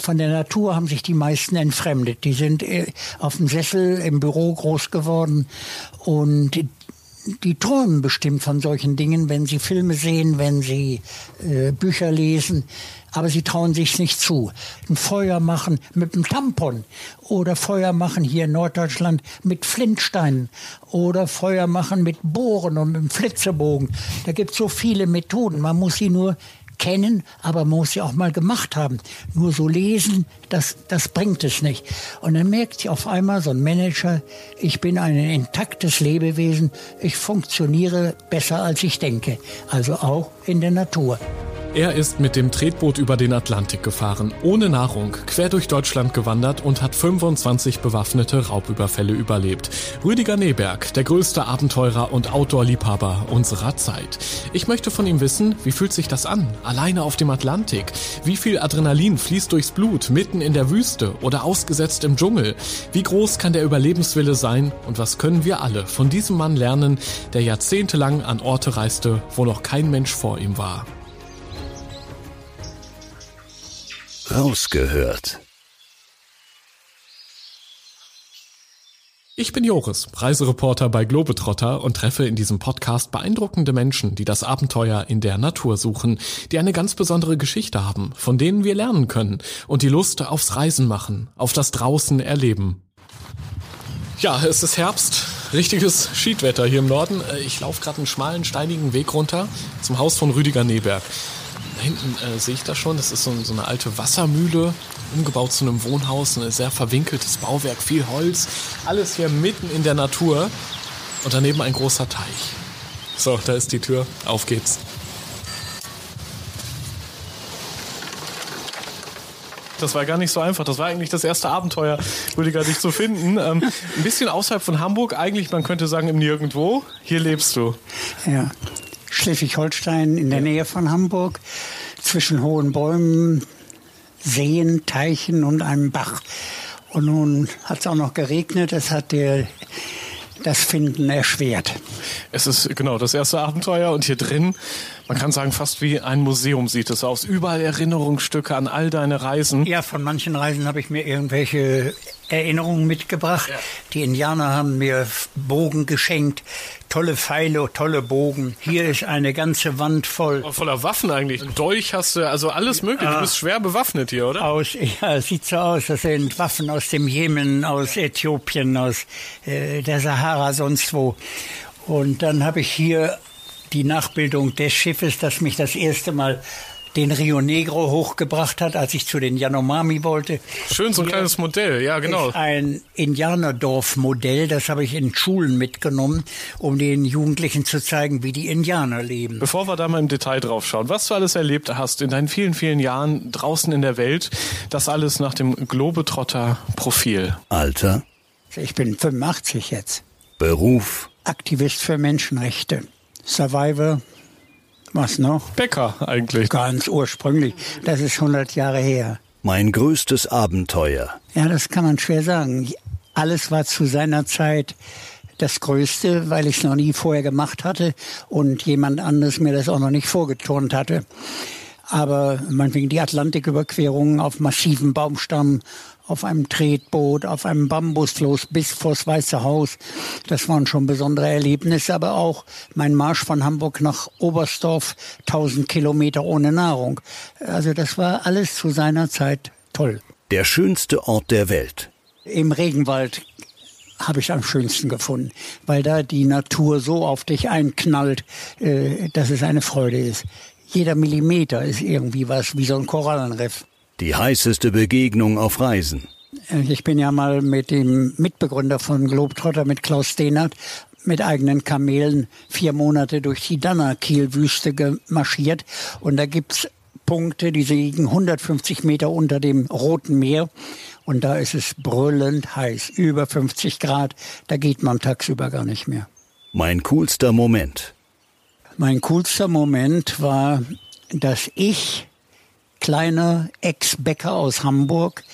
von der Natur haben sich die meisten entfremdet. Die sind äh, auf dem Sessel im Büro groß geworden und die, träumen bestimmt von solchen Dingen, wenn sie Filme sehen, wenn sie äh, Bücher lesen. Aber sie trauen sich nicht zu. Ein Feuer machen mit einem Tampon oder Feuer machen hier in Norddeutschland mit Flintsteinen oder Feuer machen mit Bohren und mit einem Flitzebogen. Da gibt es so viele Methoden. Man muss sie nur kennen, aber man muss sie auch mal gemacht haben. Nur so lesen, das, das bringt es nicht. Und dann merkt sich auf einmal so ein Manager, ich bin ein intaktes Lebewesen, ich funktioniere besser als ich denke. Also auch in der Natur. Er ist mit dem Tretboot über den Atlantik gefahren, ohne Nahrung, quer durch Deutschland gewandert und hat 25 bewaffnete Raubüberfälle überlebt. Rüdiger Neberg, der größte Abenteurer und Outdoor-Liebhaber unserer Zeit. Ich möchte von ihm wissen, wie fühlt sich das an, alleine auf dem Atlantik? Wie viel Adrenalin fließt durchs Blut, mitten in der Wüste oder ausgesetzt im Dschungel? Wie groß kann der Überlebenswille sein und was können wir alle von diesem Mann lernen, der jahrzehntelang an Orte reiste, wo noch kein Mensch vor ihm war? Rausgehört. Ich bin Joris, Reisereporter bei Globetrotter und treffe in diesem Podcast beeindruckende Menschen, die das Abenteuer in der Natur suchen, die eine ganz besondere Geschichte haben, von denen wir lernen können und die Lust aufs Reisen machen, auf das Draußen erleben. Ja, es ist Herbst, richtiges Schiedwetter hier im Norden. Ich laufe gerade einen schmalen, steinigen Weg runter zum Haus von Rüdiger Neberg. Da hinten äh, sehe ich das schon. Das ist so, so, eine alte Wassermühle, umgebaut zu einem Wohnhaus. Ein sehr verwinkeltes Bauwerk, viel Holz. Alles hier mitten in der Natur. Und daneben ein großer Teich. So, da ist die Tür. Auf geht's. Das war gar nicht so einfach. Das war eigentlich das erste Abenteuer, Rüdiger, dich zu finden. Ähm, ein bisschen außerhalb von Hamburg, eigentlich, man könnte sagen, im Nirgendwo. Hier lebst du. Ja, Schleswig-Holstein in der Nähe von Hamburg, zwischen hohen Bäumen, Seen, Teichen und einem Bach. Und nun hat es auch noch geregnet, es hat der das Finden erschwert. Es ist genau das erste Abenteuer und hier drin, man kann sagen, fast wie ein Museum sieht es aus. Überall Erinnerungsstücke an all deine Reisen. Ja, von manchen Reisen habe ich mir irgendwelche Erinnerungen mitgebracht. Ja. Die Indianer haben mir Bogen geschenkt, tolle Pfeile, tolle Bogen. Hier ist eine ganze Wand voll. Voller Waffen eigentlich. Dolch hast du, also alles mögliche. Du bist schwer bewaffnet hier, oder? Aus, ja, sieht so aus. Das sind Waffen aus dem Jemen, aus Äthiopien, aus äh, der Sahara, sonst wo. Und dann habe ich hier die Nachbildung des Schiffes, das mich das erste Mal den Rio Negro hochgebracht hat, als ich zu den Yanomami wollte. Schön, so ein Hier kleines Modell, ja genau. ein Indianerdorf-Modell, das habe ich in Schulen mitgenommen, um den Jugendlichen zu zeigen, wie die Indianer leben. Bevor wir da mal im Detail drauf schauen, was du alles erlebt hast in deinen vielen, vielen Jahren draußen in der Welt, das alles nach dem Globetrotter-Profil. Alter? Ich bin 85 jetzt. Beruf? Aktivist für Menschenrechte. Survivor, was noch? Bäcker eigentlich. Ganz ursprünglich. Das ist 100 Jahre her. Mein größtes Abenteuer. Ja, das kann man schwer sagen. Alles war zu seiner Zeit das Größte, weil ich es noch nie vorher gemacht hatte und jemand anderes mir das auch noch nicht vorgeturnt hatte. Aber meinetwegen die Atlantiküberquerung auf massiven Baumstamm auf einem Tretboot, auf einem Bambusfloß bis vors Weiße Haus. Das waren schon besondere Erlebnisse, aber auch mein Marsch von Hamburg nach Oberstdorf, 1000 Kilometer ohne Nahrung. Also das war alles zu seiner Zeit toll. Der schönste Ort der Welt. Im Regenwald habe ich am schönsten gefunden, weil da die Natur so auf dich einknallt, äh, dass es eine Freude ist. Jeder Millimeter ist irgendwie was, wie so ein Korallenriff. Die heißeste Begegnung auf Reisen. Äh, ich bin ja mal mit dem Mitbegründer von Globetrotter, mit Klaus Dehnert, mit eigenen Kamelen vier Monate durch die Danakil-Wüste gemarschiert. Und da gibt's Punkte, die liegen 150 Meter unter dem Roten Meer. Und da ist es brüllend heiß, über 50 Grad. Da geht man tagsüber gar nicht mehr. Mein coolster Moment. Mein coolster Moment war, dass ich, kleiner Ex-Bäcker aus Hamburg,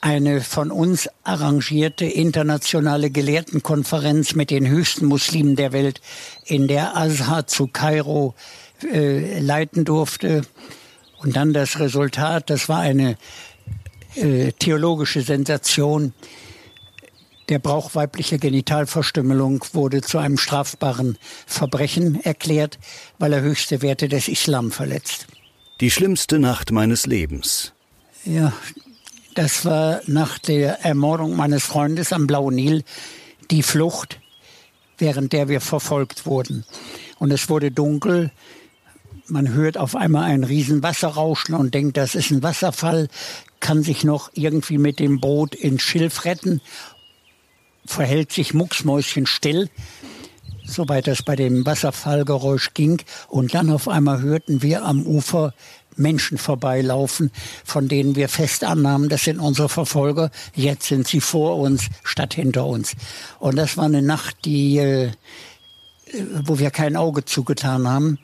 eine von uns arrangierte internationale Gelehrtenkonferenz mit den höchsten Muslimen der Welt in der Azhar zu Kairo äh, leiten durfte. Und dann das Resultat, das war eine äh, theologische Sensation. Der Brauch weiblicher Genitalverstümmelung wurde zu einem strafbaren Verbrechen erklärt, weil er höchste Werte des Islam verletzt. Die schlimmste Nacht meines Lebens. Ja, das war nach der Ermordung meines Freundes am Blauen Nil die Flucht, während der wir verfolgt wurden. Und es wurde dunkel. Man hört auf einmal ein riesen Wasserrauschen und denkt, das ist ein Wasserfall, kann sich noch irgendwie mit dem Boot ins Schilf retten, verhält sich mucksmäuschen still, soweit das bei dem Wasserfallgeräusch ging. Und dann auf einmal hörten wir am Ufer Menschen vorbeilaufen, von denen wir fest annahmen, das sind unsere Verfolger. Jetzt sind sie vor uns statt hinter uns. Und das war eine Nacht, die, äh, wo wir kein Auge zugetan haben,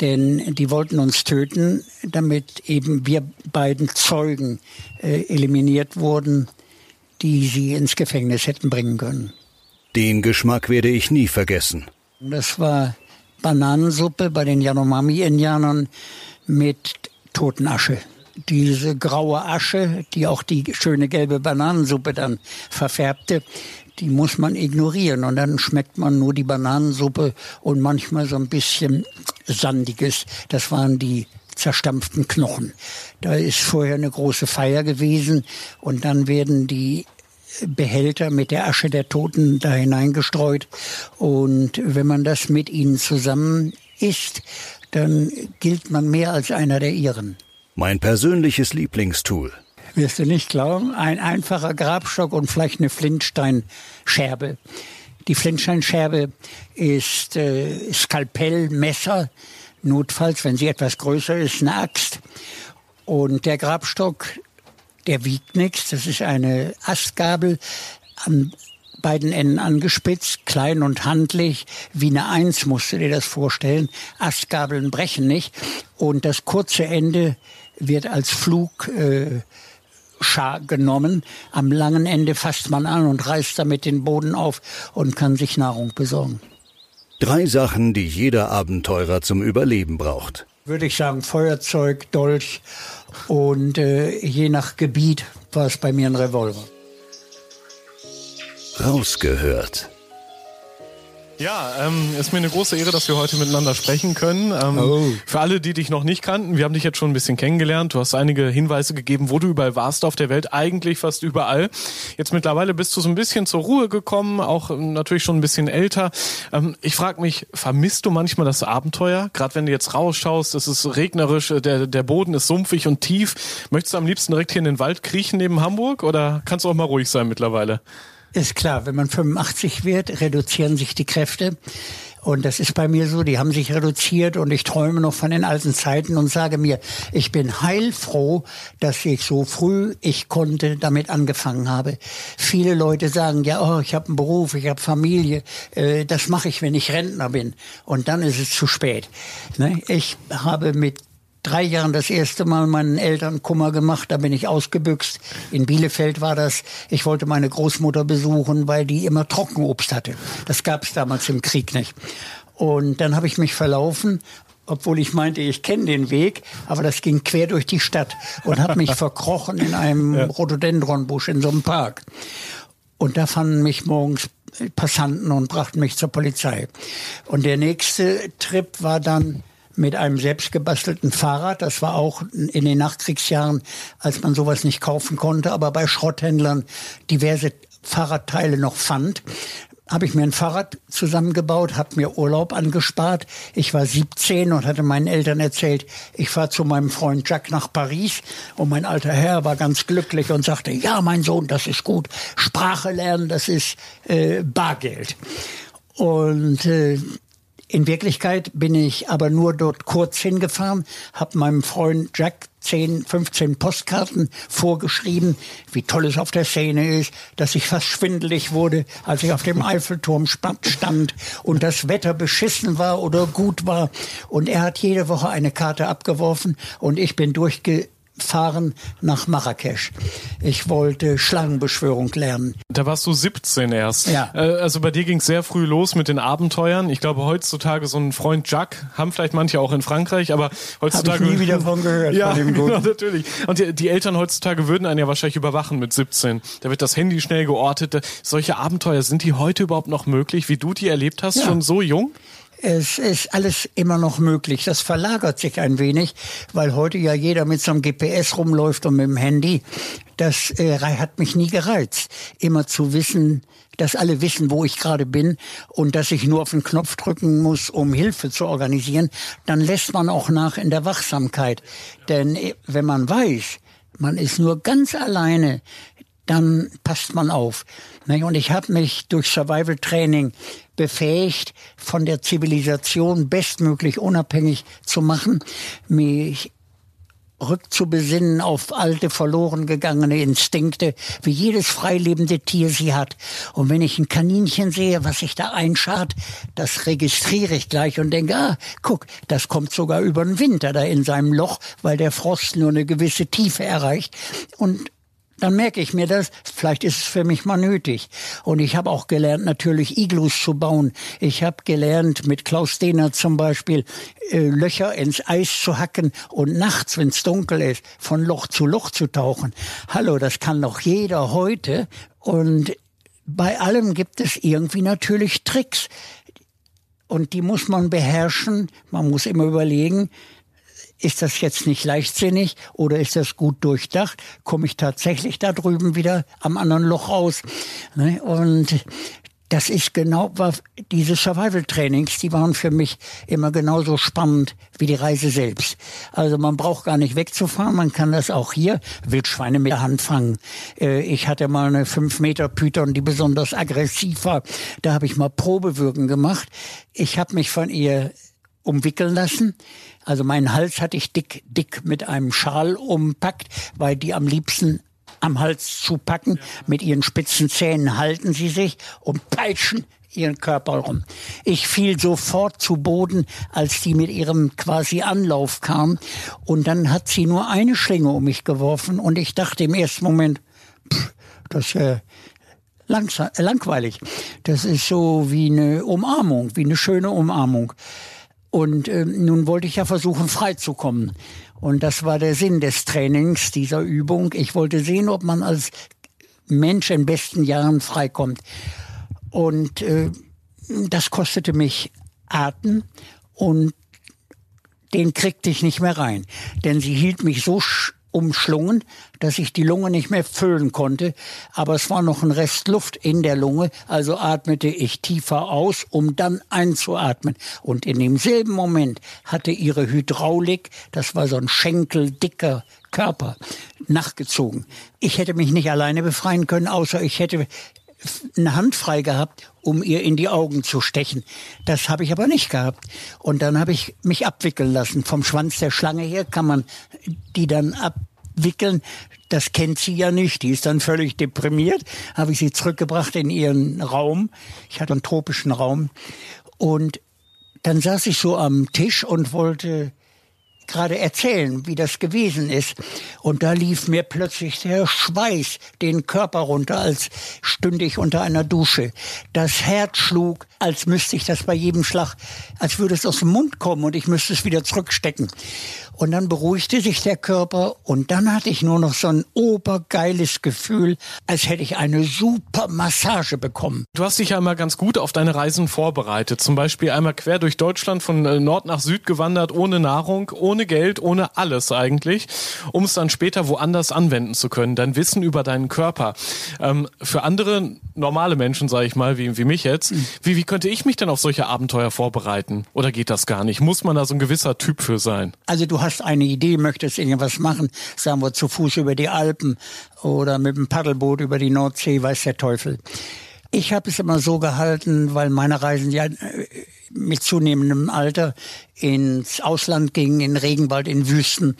denn die wollten uns töten, damit eben wir beiden Zeugen äh, eliminiert wurden, die sie ins Gefängnis hätten bringen können. Den Geschmack werde ich nie vergessen. Das war Bananensuppe bei den Yanomami-Indianern mit Totenasche. Diese graue Asche, die auch die schöne gelbe Bananensuppe dann verfärbte, die muss man ignorieren und dann schmeckt man nur die Bananensuppe und manchmal so ein bisschen sandiges. Das waren die zerstampften Knochen. Da ist vorher eine große Feier gewesen und dann werden die Behälter mit der Asche der Toten da hineingestreut und wenn man das mit ihnen zusammen isst, dann gilt man mehr als einer der ihren. Mein persönliches Lieblingstool. Wirst du nicht glauben, ein einfacher Grabstock und vielleicht eine Flintsteinscherbe. Die Flintsteinscherbe ist äh, Skalpell, Messer, notfalls, wenn sie etwas größer ist, eine Axt. Und der Grabstock, der wiegt nichts. Das ist eine Astgabel am beiden Enden angespitzt, klein und handlich, wie eine Eins musst du dir das vorstellen. Astgabeln brechen nicht. Und das kurze Ende wird als Flug äh, genommen. Am langen Ende fasst man an und reißt damit den Boden auf und kann sich Nahrung besorgen. Drei Sachen, die jeder Abenteurer zum Überleben braucht. Würde ich sagen, Feuerzeug, Dolch und äh, je nach Gebiet war es bei mir ein Revolver. Rausgehört. Ja, ähm, ist mir eine große Ehre, dass wir heute miteinander sprechen können. Ähm, oh. Für alle, die dich noch nicht kannten, wir haben dich jetzt schon ein bisschen kennengelernt. Du hast einige Hinweise gegeben, wo du überall warst auf der Welt, eigentlich fast überall. Jetzt mittlerweile bist du so ein bisschen zur Ruhe gekommen, auch ähm, natürlich schon ein bisschen älter. Ähm, ich frage mich, vermisst du manchmal das Abenteuer? Gerade wenn du jetzt rausschaust, es ist regnerisch, äh, der, der Boden ist sumpfig und tief. Möchtest du am liebsten direkt hier in den Wald kriechen neben Hamburg oder kannst du auch mal ruhig sein mittlerweile? Ist klar, wenn man 85 wird, reduzieren sich die Kräfte. Und das ist bei mir so, die haben sich reduziert und ich träume noch von den alten Zeiten und sage mir, ich bin heilfroh, dass ich so früh ich konnte damit angefangen habe. Viele Leute sagen, ja, oh, ich habe einen Beruf, ich habe Familie, äh, das mache ich, wenn ich Rentner bin. Und dann ist es zu spät. Ne? Ich habe mit drei Jahren das erste Mal meinen Eltern Kummer gemacht. Da bin ich ausgebüxt. In Bielefeld war das. Ich wollte meine Großmutter besuchen, weil die immer Trockenobst hatte. Das gab es damals im Krieg nicht. Und dann habe ich mich verlaufen obwohl ich meinte, ich kenne den Weg, aber das ging quer durch die Stadt und habe mich verkrochen in einem ja. Rhododendronbusch in so einem Park. Und da fanden mich morgens Passanten und brachten mich zur Polizei. Und der nächste Trip war dann mit einem selbstgebastelten Fahrrad. Das war auch in den Nachkriegsjahren, als man sowas nicht kaufen konnte, aber bei Schrotthändlern diverse Fahrradteile noch fand habe ich mir ein Fahrrad zusammengebaut, habe mir Urlaub angespart. Ich war 17 und hatte meinen Eltern erzählt, ich fahre zu meinem Freund Jack nach Paris. Und mein alter Herr war ganz glücklich und sagte, ja, mein Sohn, das ist gut. Sprache lernen, das ist äh, Bargeld. Und äh, In Wirklichkeit bin ich aber nur dort kurz hingefahren, habe meinem Freund Jack 10, 15 Postkarten vorgeschrieben, wie toll es auf der Szene ist, dass ich fast schwindelig wurde, als ich auf dem Eiffelturm stand und das Wetter beschissen war oder gut war. Und er hat jede Woche eine Karte abgeworfen und ich bin durchge fahren nach Marrakesch. Ich wollte Schlangenbeschwörung lernen. Da warst du 17 erst. Ja. Äh, also bei dir ging es sehr früh los mit den Abenteuern. Ich glaube heutzutage so ein Freund Jacques haben vielleicht manche auch in Frankreich, aber heutzutage Hab ich nie wieder von gehört. ja, von dem genau, natürlich. Und die, die, Eltern heutzutage würden einen ja wahrscheinlich überwachen mit 17. Da wird das Handy schnell geortet. Solche Abenteuer sind die heute überhaupt noch möglich, wie du die erlebt hast, ja. schon so jung? Es ist alles immer noch möglich. Das verlagert sich ein wenig, weil heute ja jeder mit so einem GPS rumläuft und mit dem Handy. Das äh, hat mich nie gereizt. Immer zu wissen, dass alle wissen, wo ich gerade bin und dass ich nur auf den Knopf drücken muss, um Hilfe zu organisieren, dann lässt man auch nach in der Wachsamkeit. Denn äh, wenn man weiß, man ist nur ganz alleine, dann passt man auf. Und ich habe mich durch Survival Training befähigt, von der Zivilisation bestmöglich unabhängig zu machen, mich rückzubesinnen auf alte, verloren gegangene Instinkte, wie jedes freilebende Tier sie hat. Und wenn ich ein Kaninchen sehe, was sich da einschart, das registriere ich gleich und denke, ah, guck, das kommt sogar über den Winter da in seinem Loch, weil der Frost nur eine gewisse Tiefe erreicht. Und dann merke ich mir das, vielleicht ist es für mich mal nötig. Und ich habe auch gelernt, natürlich Iglus zu bauen. Ich habe gelernt, mit Klaus Dehner zum Beispiel, äh, Löcher ins Eis zu hacken und nachts, wenn es dunkel ist, von Loch zu Loch zu tauchen. Hallo, das kann doch jeder heute. Und bei allem gibt es irgendwie natürlich Tricks. Und die muss man beherrschen. Man muss immer überlegen, ist das jetzt nicht leichtsinnig oder ist das gut durchdacht? Komme ich tatsächlich da drüben wieder am anderen Loch raus? Ne? Und das ist genau, war, diese Survival-Trainings, die waren für mich immer genauso spannend wie die Reise selbst. Also man braucht gar nicht wegzufahren, man kann das auch hier Wildschweine mit der Hand fangen. Äh, ich hatte mal eine 5 Meter Python, die besonders aggressiv war. Da habe ich mal Probewürgen gemacht. Ich habe mich von ihr umwickeln lassen. Also meinen Hals hatte ich dick, dick mit einem Schal umpackt, weil die am liebsten am Hals zupacken. Mit ihren spitzen Zähnen halten sie sich und peitschen ihren Körper rum. Ich fiel sofort zu Boden, als die mit ihrem quasi Anlauf kam. Und dann hat sie nur eine Schlinge um mich geworfen und ich dachte im ersten Moment, pff, das ist äh, langweilig. Das ist so wie eine Umarmung, wie eine schöne Umarmung. Und äh, nun wollte ich ja versuchen, freizukommen. Und das war der Sinn des Trainings, dieser Übung. Ich wollte sehen, ob man als Mensch in besten Jahren freikommt. Und äh, das kostete mich Atem und den kriegte ich nicht mehr rein. Denn sie hielt mich so umschlungen, dass ich die Lunge nicht mehr füllen konnte, aber es war noch ein Rest Luft in der Lunge, also atmete ich tiefer aus, um dann einzuatmen. Und in demselben Moment hatte ihre Hydraulik, das war so ein schenkeldicker Körper, nachgezogen. Ich hätte mich nicht alleine befreien können, außer ich hätte eine Hand frei gehabt, um ihr in die Augen zu stechen. Das habe ich aber nicht gehabt. Und dann habe ich mich abwickeln lassen. Vom Schwanz der Schlange her kann man die dann abwickeln. Das kennt sie ja nicht. Die ist dann völlig deprimiert. Habe ich sie zurückgebracht in ihren Raum. Ich hatte einen tropischen Raum. Und dann saß ich so am Tisch und wollte gerade erzählen, wie das gewesen ist. Und da lief mir plötzlich der Schweiß den Körper runter, als stünde ich unter einer Dusche. Das Herz schlug, als müsste ich das bei jedem Schlag, als würde es aus dem Mund kommen und ich müsste es wieder zurückstecken. Und dann beruhigte sich der Körper und dann hatte ich nur noch so ein obergeiles Gefühl, als hätte ich eine super Massage bekommen. Du hast dich ja immer ganz gut auf deine Reisen vorbereitet. Zum Beispiel einmal quer durch Deutschland von äh, Nord nach Süd gewandert, ohne Nahrung, ohne Geld, ohne alles eigentlich, um es dann später woanders anwenden zu können. Dein Wissen über deinen Körper. Ähm, für andere normale Menschen, sage ich mal, wie, wie mich jetzt, mhm. wie, wie könnte ich mich denn auf solche Abenteuer vorbereiten? Oder geht das gar nicht? Muss man da so ein gewisser Typ für sein? Also du hast hast eine Idee, möchtest irgendwas machen, sagen wir zu Fuß über die Alpen oder mit dem Paddelboot über die Nordsee, weiß der Teufel. Ich habe es immer so gehalten, weil meine Reisen ja äh, mit zunehmendem Alter ins Ausland gingen, in Regenwald, in Wüsten.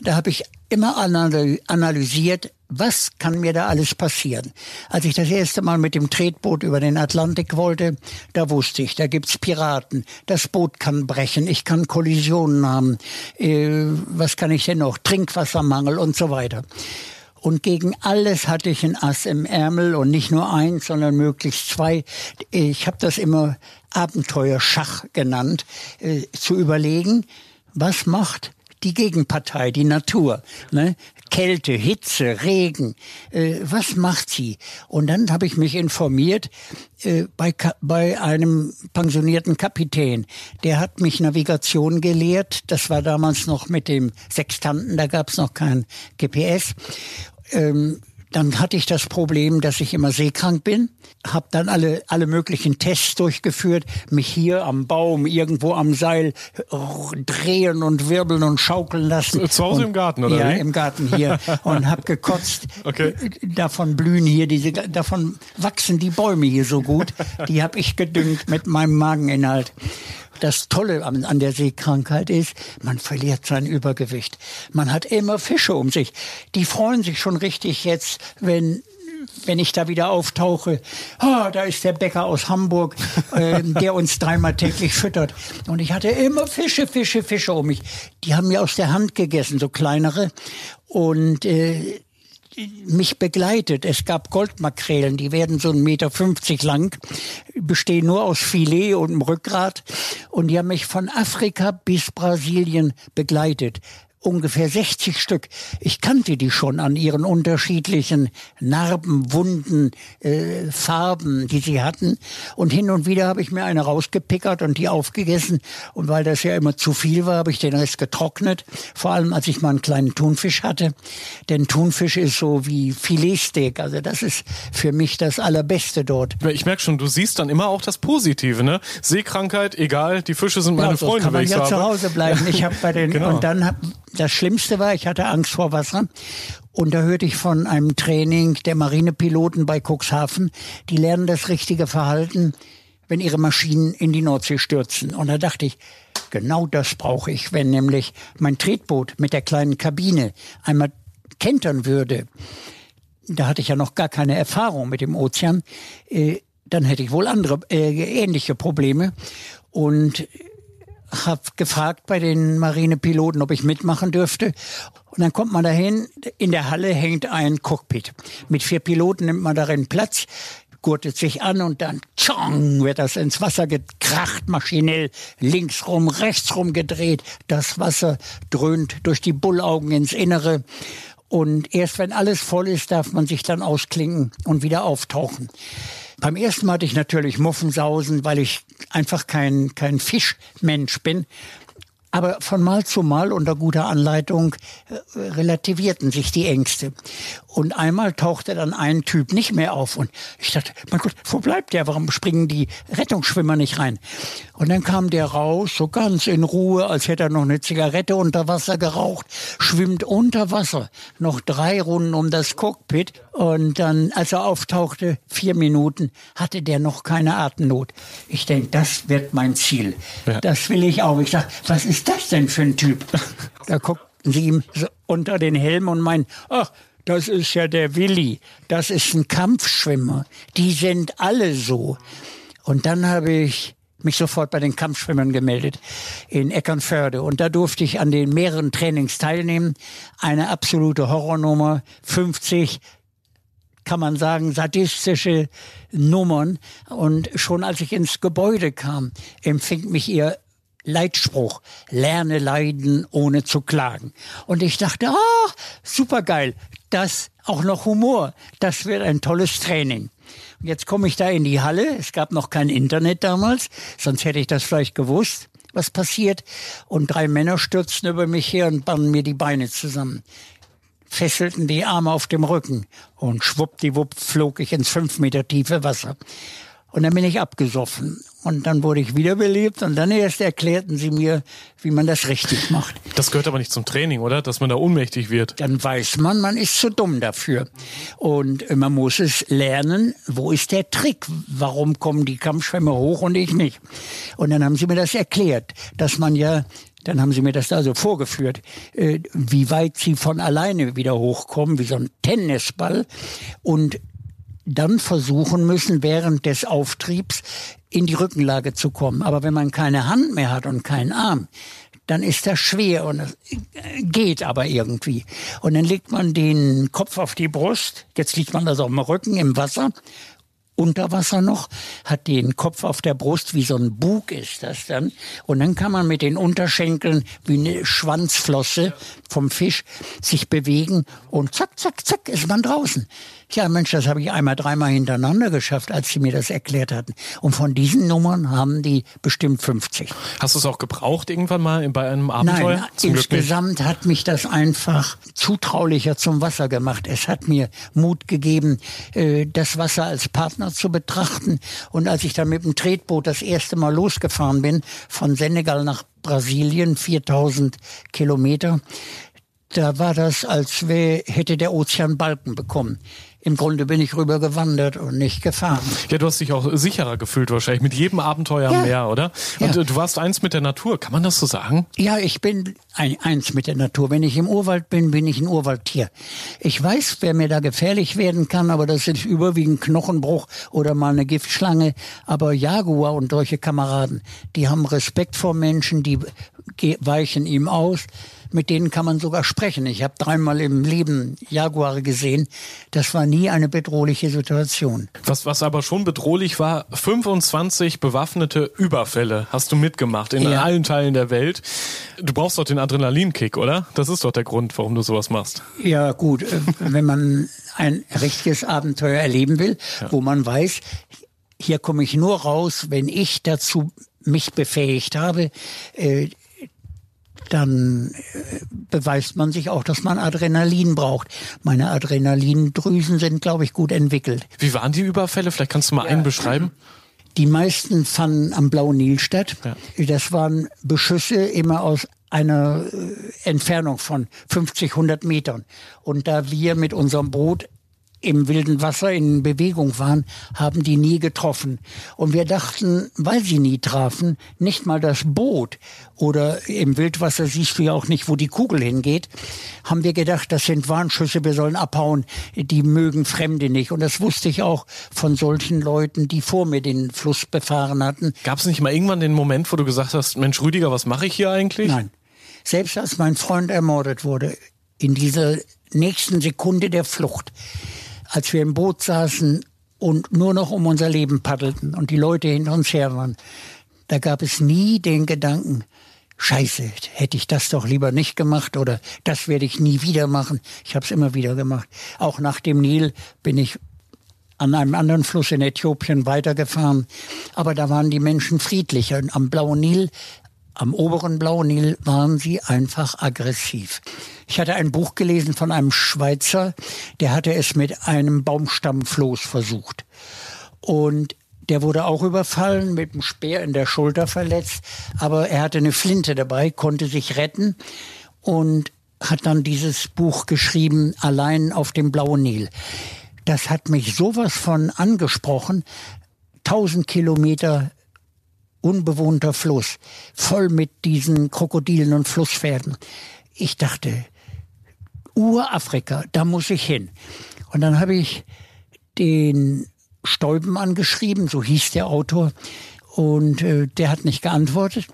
Da habe ich immer analysiert, was kann mir da alles passieren? Als ich das erste Mal mit dem Tretboot über den Atlantik wollte, da wusste ich, da gibt's Piraten, das Boot kann brechen, ich kann Kollisionen haben, äh, was kann ich denn noch? Trinkwassermangel und so weiter. Und gegen alles hatte ich ein Ass im Ärmel und nicht nur eins, sondern möglichst zwei. Ich habe das immer Abenteuerschach genannt, äh, zu überlegen, was macht die Gegenpartei, die Natur. Ne? Kälte, Hitze, Regen, äh, was macht sie? Und dann habe ich mich informiert äh, bei, bei einem pensionierten Kapitän. Der hat mich Navigation gelehrt. Das war damals noch mit dem Sextanten, da gab es noch kein GPS. Ähm, dann hatte ich das Problem, dass ich immer seekrank bin, habe dann alle alle möglichen Tests durchgeführt, mich hier am Baum, irgendwo am Seil drehen und wirbeln und schaukeln lassen. Zu Hause und, im Garten oder ja, wie? Im Garten hier und habe gekotzt. Okay. Davon blühen hier diese, davon wachsen die Bäume hier so gut. Die habe ich gedüngt mit meinem Mageninhalt. Das Tolle an, der Seekrankheit ist, man verliert sein Übergewicht. Man hat immer Fische um sich. Die freuen sich schon richtig jetzt, wenn wenn ich da wieder auftauche, oh, da ist der Bäcker aus Hamburg, äh, der uns dreimal täglich füttert. Und ich hatte immer Fische, Fische, Fische um mich. Die haben mir aus der Hand gegessen, so kleinere. Und äh, mich begleitet. Es gab Goldmakrelen, die werden so 1,50 Meter lang, bestehen nur aus Filet und Rückgrat. Und die haben mich von Afrika bis Brasilien begleitet ungefähr 60 Stück. Ich kannte die schon an ihren unterschiedlichen Narben, Wunden, äh, Farben, die sie hatten. Und hin und wieder habe ich mir eine rausgepickert und die aufgegessen. Und weil das ja immer zu viel war, habe ich den Rest getrocknet. Vor allem, als ich mal einen kleinen Thunfisch hatte. Denn Thunfisch ist so wie Filetsteak. Also das ist für mich das Allerbeste dort. Ich merke schon, du siehst dann immer auch das Positive, ne? Seekrankheit, egal, die Fische sind meine ja, Freunde, kann man ich ja habe. zu Hause bleiben. Ich habe bei den genau. und dann hab, das Schlimmste war, ich hatte Angst vor Wasser. Und da hörte ich von einem Training der Marinepiloten bei Cuxhaven, die lernen das richtige Verhalten, wenn ihre Maschinen in die Nordsee stürzen. Und da dachte ich, genau das brauche ich, wenn nämlich mein Tretboot mit der kleinen Kabine einmal kentern würde. Da hatte ich ja noch gar keine Erfahrung mit dem Ozean. Äh, dann hätte ich wohl andere äh, ähnliche Probleme. Und habe gefragt bei den Marinepiloten, ob ich mitmachen dürfte. Und dann kommt man dahin, in der Halle hängt ein Cockpit. Mit vier Piloten nimmt man darin Platz, gurtet sich an und dann tschong, wird das ins Wasser gekracht, maschinell links rum, rechts rum gedreht. Das Wasser dröhnt durch die Bullaugen ins Innere. Und erst wenn alles voll ist, darf man sich dann ausklinken und wieder auftauchen. Beim ersten Mal hatte ich natürlich Muffensausen, weil ich einfach kein, kein Fischmensch bin. Aber von Mal zu Mal unter guter Anleitung äh, relativierten sich die Ängste. Und einmal tauchte dann ein Typ nicht mehr auf. Und ich dachte, mein Gott, wo bleibt der? Warum springen die Rettungsschwimmer nicht rein? Und dann kam der raus, so ganz in Ruhe, als hätte er noch eine Zigarette unter Wasser geraucht, schwimmt unter Wasser, noch drei Runden um das Cockpit. Und dann, als er auftauchte, vier Minuten, hatte der noch keine Atemnot. Ich denke, das wird mein Ziel. Ja. Das will ich auch. Ich sag, was ist das denn für ein Typ? Da guckten sie ihm so unter den Helm und meinen, ach, das ist ja der Willi. Das ist ein Kampfschwimmer. Die sind alle so. Und dann habe ich mich sofort bei den Kampfschwimmern gemeldet in Eckernförde. Und da durfte ich an den mehreren Trainings teilnehmen. Eine absolute Horrornummer. 50 kann man sagen, sadistische Nummern. Und schon als ich ins Gebäude kam, empfing mich ihr Leitspruch, lerne leiden ohne zu klagen. Und ich dachte, ah, super geil, das auch noch Humor, das wird ein tolles Training. Und jetzt komme ich da in die Halle, es gab noch kein Internet damals, sonst hätte ich das vielleicht gewusst, was passiert. Und drei Männer stürzten über mich her und banden mir die Beine zusammen fesselten die Arme auf dem Rücken und schwuppdiwupp flog ich ins fünf Meter tiefe Wasser. Und dann bin ich abgesoffen. Und dann wurde ich wiederbelebt und dann erst erklärten sie mir, wie man das richtig macht. Das gehört aber nicht zum Training, oder? Dass man da ohnmächtig wird. Dann weiß man, man ist zu dumm dafür. Und man muss es lernen, wo ist der Trick? Warum kommen die Kampfschwämme hoch und ich nicht? Und dann haben sie mir das erklärt, dass man ja dann haben sie mir das da so vorgeführt, äh, wie weit sie von alleine wieder hochkommen, wie so ein Tennisball. Und dann versuchen müssen, während des Auftriebs in die Rückenlage zu kommen. Aber wenn man keine Hand mehr hat und keinen Arm, dann ist das schwer und es geht aber irgendwie. Und dann legt man den Kopf auf die Brust, jetzt liegt man also auf dem Rücken im Wasser unter Wasser noch, hat den Kopf auf der Brust, wie so ein Bug ist das dann. Und dann kann man mit den Unterschenkeln wie eine Schwanzflosse vom Fisch sich bewegen und zack, zack, zack ist man draußen. Tja, Mensch, das habe ich einmal, dreimal hintereinander geschafft, als sie mir das erklärt hatten. Und von diesen Nummern haben die bestimmt 50. Hast du es auch gebraucht irgendwann mal bei einem Abenteuer? Nein, zum insgesamt hat mich das einfach zutraulicher zum Wasser gemacht. Es hat mir Mut gegeben, äh, das Wasser als Partner zu betrachten. Und als ich dann mit dem Tretboot das erste Mal losgefahren bin, von Senegal nach Brasilien, 4000 Kilometer, da war das, als hätte der Ozean Balken bekommen. Im Grunde bin ich rüber gewandert und nicht gefahren. Ja, du hast dich auch sicherer gefühlt wahrscheinlich mit jedem Abenteuer ja. mehr, oder? Und ja. du warst eins mit der Natur, kann man das so sagen? Ja, ich bin ein, eins mit der Natur. Wenn ich im Urwald bin, bin ich ein Urwaldtier. Ich weiß, wer mir da gefährlich werden kann, aber das ist überwiegend Knochenbruch oder mal eine Giftschlange. Aber Jaguar und solche Kameraden, die haben Respekt vor Menschen, die weichen ihm aus mit denen kann man sogar sprechen. Ich habe dreimal im Leben Jaguare gesehen. Das war nie eine bedrohliche Situation. Was, was aber schon bedrohlich war, 25 bewaffnete Überfälle hast du mitgemacht in ja. allen Teilen der Welt. Du brauchst doch den Adrenalinkick, oder? Das ist doch der Grund, warum du sowas machst. Ja, gut. Äh, wenn man ein richtiges Abenteuer erleben will, ja. wo man weiß, hier komme ich nur raus, wenn ich dazu mich befähigt habe, äh, dann äh, beweist man sich auch, dass man Adrenalin braucht. Meine Adrenalindrüsen sind, glaube ich, gut entwickelt. Wie waren die Überfälle? Vielleicht kannst du mal ja. einen beschreiben. Die meisten fanden am Blauen Nil statt. Ja. Das waren Beschüsse immer aus einer äh, Entfernung von 50, 100 Metern. Und da wir mit unserem Boot im wilden Wasser in Bewegung waren, haben die nie getroffen. Und wir dachten, weil sie nie trafen, nicht mal das Boot oder im Wildwasser siehst du ja auch nicht, wo die Kugel hingeht, haben wir gedacht, das sind Warnschüsse, wir sollen abhauen, die mögen Fremde nicht. Und das wusste ich auch von solchen Leuten, die vor mir den Fluss befahren hatten. Gab es nicht mal irgendwann den Moment, wo du gesagt hast, Mensch Rüdiger, was mache ich hier eigentlich? Nein. Selbst als mein Freund ermordet wurde, in dieser nächsten Sekunde der Flucht, als wir im Boot saßen und nur noch um unser Leben paddelten und die Leute hinter uns her waren, da gab es nie den Gedanken, Scheiße, hätte ich das doch lieber nicht gemacht oder das werde ich nie wieder machen. Ich habe es immer wieder gemacht. Auch nach dem Nil bin ich an einem anderen Fluss in Äthiopien weitergefahren. Aber da waren die Menschen friedlicher. Am Blauen Nil am oberen Blauen Nil waren sie einfach aggressiv. Ich hatte ein Buch gelesen von einem Schweizer, der hatte es mit einem Baumstammfloß versucht. Und der wurde auch überfallen, mit dem Speer in der Schulter verletzt, aber er hatte eine Flinte dabei, konnte sich retten und hat dann dieses Buch geschrieben, allein auf dem Blauen Nil. Das hat mich sowas von angesprochen. Tausend Kilometer unbewohnter Fluss, voll mit diesen Krokodilen und Flusspferden. Ich dachte, Urafrika, da muss ich hin. Und dann habe ich den Stäuben angeschrieben, so hieß der Autor, und äh, der hat nicht geantwortet.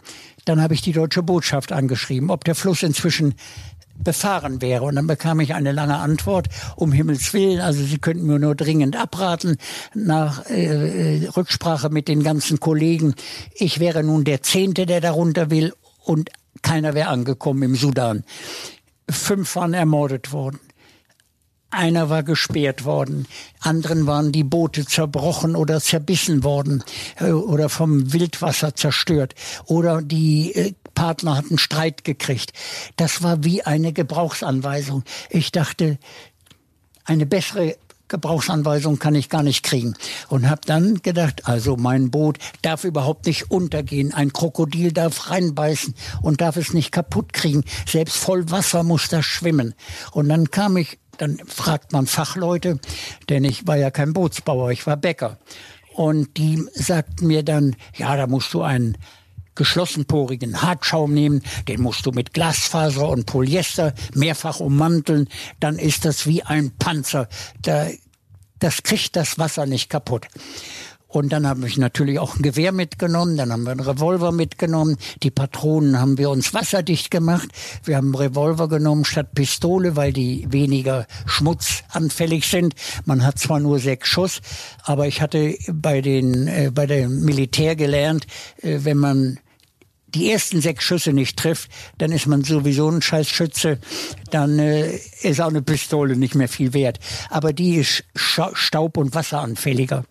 Dann habe ich die deutsche Botschaft angeschrieben, ob der Fluss inzwischen befahren wäre. Und dann bekam ich eine lange Antwort, um Himmels Willen, also Sie könnten mir nur dringend abraten, nach äh, Rücksprache mit den ganzen Kollegen. Ich wäre nun der Zehnte, der darunter will und keiner wäre angekommen im Sudan. Fünf waren ermordet worden. Einer war gesperrt worden, anderen waren die Boote zerbrochen oder zerbissen worden äh, oder vom Wildwasser zerstört oder die Partner hatten Streit gekriegt. Das war wie eine Gebrauchsanweisung. Ich dachte, eine bessere Gebrauchsanweisung kann ich gar nicht kriegen. Und habe dann gedacht, also mein Boot darf überhaupt nicht untergehen. Ein Krokodil darf reinbeißen und darf es nicht kaputt kriegen. Selbst voll Wasser muss das schwimmen. Und dann kam ich, dann fragt man Fachleute, denn ich war ja kein Bootsbauer, ich war Bäcker. Und die sagten mir dann, ja, da musst du einen geschlossenporigen Hartschaum nehmen, den musst du mit Glasfaser und Polyester mehrfach ummanteln, dann ist das wie ein Panzer. Da, das kriegt das Wasser nicht kaputt. Und dann habe ich natürlich auch ein Gewehr mitgenommen, dann haben wir einen Revolver mitgenommen. Die Patronen haben wir uns wasserdicht gemacht. Wir haben einen Revolver genommen statt Pistole, weil die weniger schmutzanfällig sind. Man hat zwar nur sechs Schuss, aber ich hatte bei den äh, bei dem Militär gelernt, äh, wenn man die ersten sechs Schüsse nicht trifft, dann ist man sowieso ein Scheißschütze. Dann äh, ist auch eine Pistole nicht mehr viel wert. Aber die ist staub- und wasseranfälliger.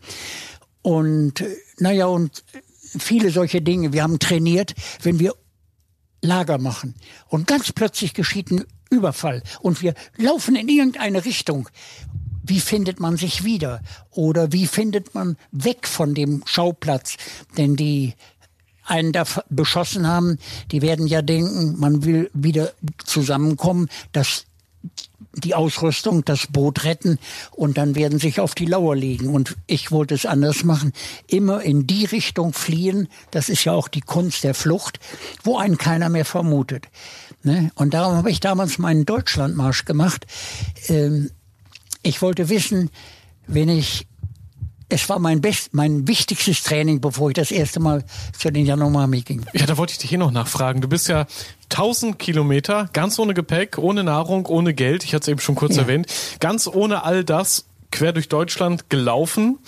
Und naja, und viele solche Dinge. Wir haben trainiert, wenn wir Lager machen und ganz plötzlich geschieht ein Überfall und wir laufen in irgendeine Richtung. Wie findet man sich wieder? Oder wie findet man weg von dem Schauplatz? Denn die einen da beschossen haben, die werden ja denken, man will wieder zusammenkommen, dass die Ausrüstung, das Boot retten und dann werden sich auf die Lauer legen. Und ich wollte es anders machen. Immer in die Richtung fliehen. Das ist ja auch die Kunst der Flucht, wo einen keiner mehr vermutet. Ne? Und darum habe ich damals meinen Deutschlandmarsch gemacht. Ähm, ich wollte wissen, wenn ich es war mein best, mein wichtigstes Training, bevor ich das erste Mal zu den Yanomami ging. Ja, da wollte ich dich hier noch nachfragen. Du bist ja 1000 Kilometer, ganz ohne Gepäck, ohne Nahrung, ohne Geld. Ich hatte es eben schon kurz ja. erwähnt. Ganz ohne all das quer durch Deutschland gelaufen.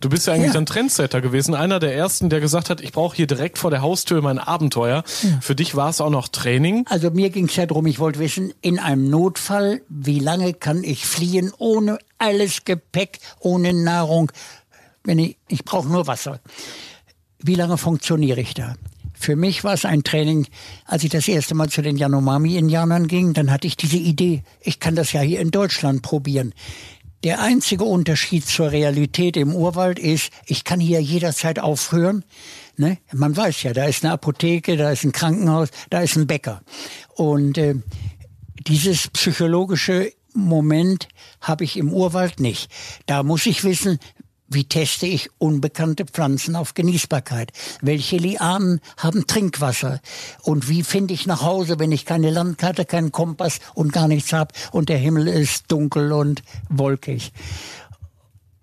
Du bist ja eigentlich ja. ein Trendsetter gewesen, einer der ersten, der gesagt hat, ich brauche hier direkt vor der Haustür mein Abenteuer. Ja. Für dich war es auch noch Training. Also mir ging es ja darum, ich wollte wissen, in einem Notfall, wie lange kann ich fliehen ohne alles Gepäck, ohne Nahrung, wenn ich, ich brauche nur Wasser. Wie lange funktioniere ich da? Für mich war es ein Training, als ich das erste Mal zu den Yanomami-Indianern ging, dann hatte ich diese Idee, ich kann das ja hier in Deutschland probieren. Der einzige Unterschied zur Realität im Urwald ist, ich kann hier jederzeit aufhören. Ne? Man weiß ja, da ist eine Apotheke, da ist ein Krankenhaus, da ist ein Bäcker. Und äh, dieses psychologische Moment habe ich im Urwald nicht. Da muss ich wissen, wie teste ich unbekannte Pflanzen auf Genießbarkeit? Welche Lianen haben Trinkwasser? Und wie finde ich nach Hause, wenn ich keine Landkarte, keinen Kompass und gar nichts habe und der Himmel ist dunkel und wolkig?